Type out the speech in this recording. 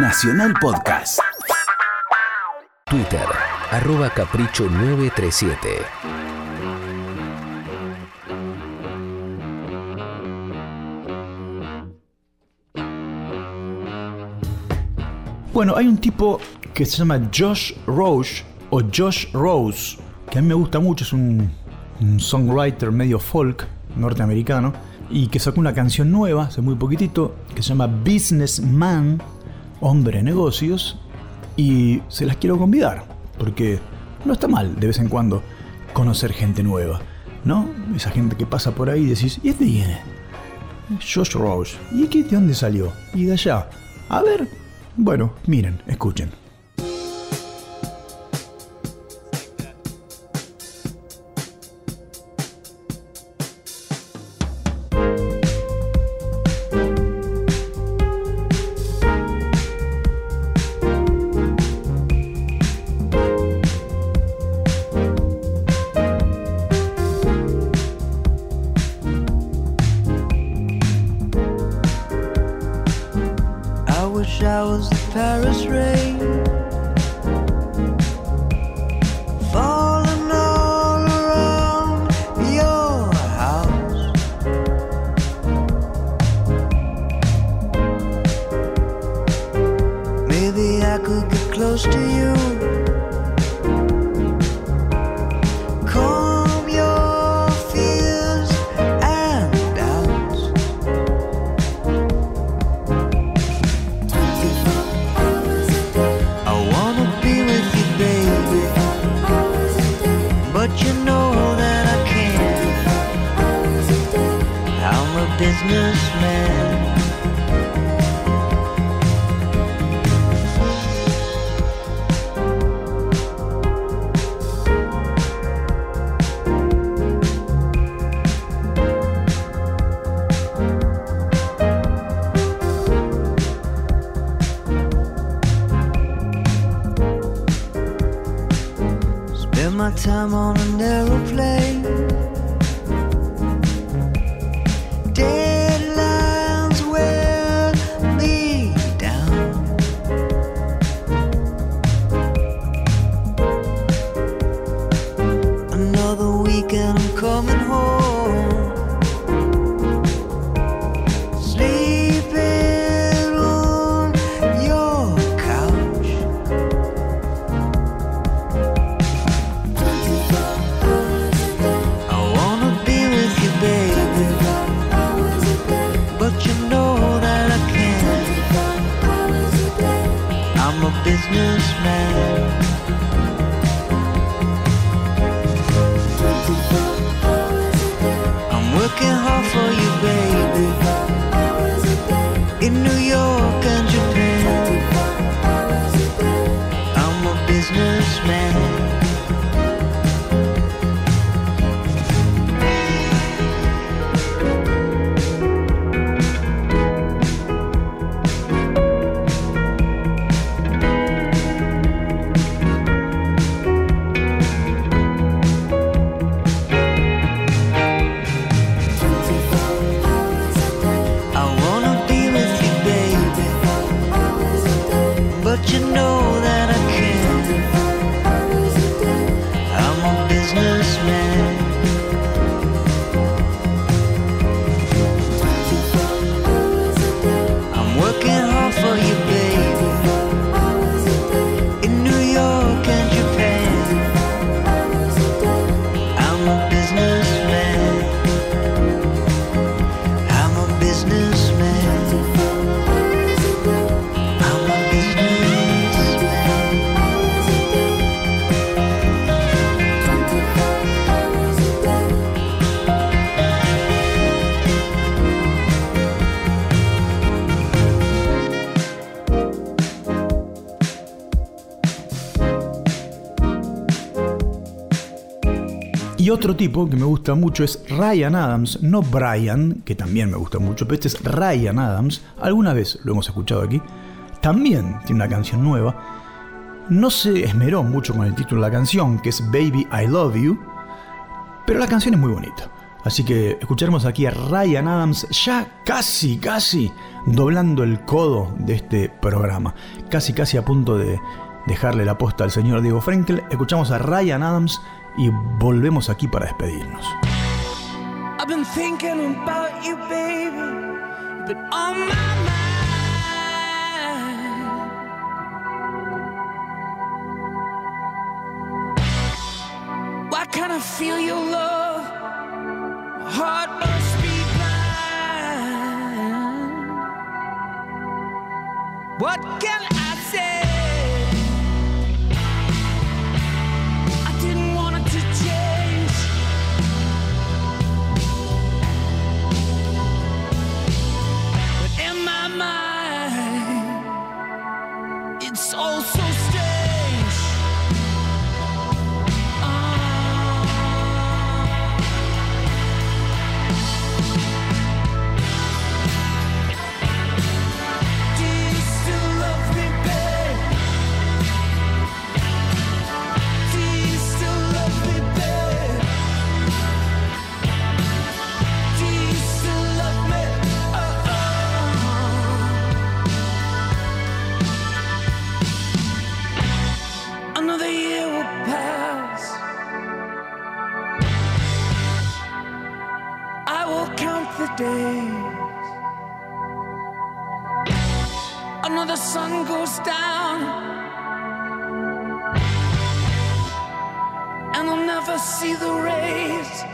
Nacional Podcast. Twitter, arroba capricho 937. Bueno, hay un tipo que se llama Josh Roche o Josh Rose, que a mí me gusta mucho, es un, un songwriter medio folk norteamericano y que sacó una canción nueva hace muy poquitito que se llama Businessman, hombre negocios, y se las quiero convidar, porque no está mal de vez en cuando conocer gente nueva, ¿no? Esa gente que pasa por ahí y decís, ¿y este viene? Josh Rose. ¿Y qué, de dónde salió? Y de allá. A ver. Bueno, miren, escuchen. But you know that I can't. I'm a businessman. Time on businessman. Y otro tipo que me gusta mucho es Ryan Adams, no Brian, que también me gusta mucho, pero este es Ryan Adams. Alguna vez lo hemos escuchado aquí. También tiene una canción nueva. No se esmeró mucho con el título de la canción, que es Baby I Love You, pero la canción es muy bonita. Así que escucharemos aquí a Ryan Adams ya casi, casi doblando el codo de este programa. Casi, casi a punto de dejarle la posta al señor Diego Frenkel. Escuchamos a Ryan Adams y volvemos aquí para despedirnos. Be. What can I say? Days. Another sun goes down. And I'll never see the rays